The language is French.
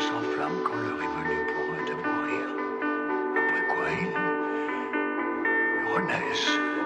s'enflamment quand l'heure est venue pour eux de mourir. Après quoi ils renaissent.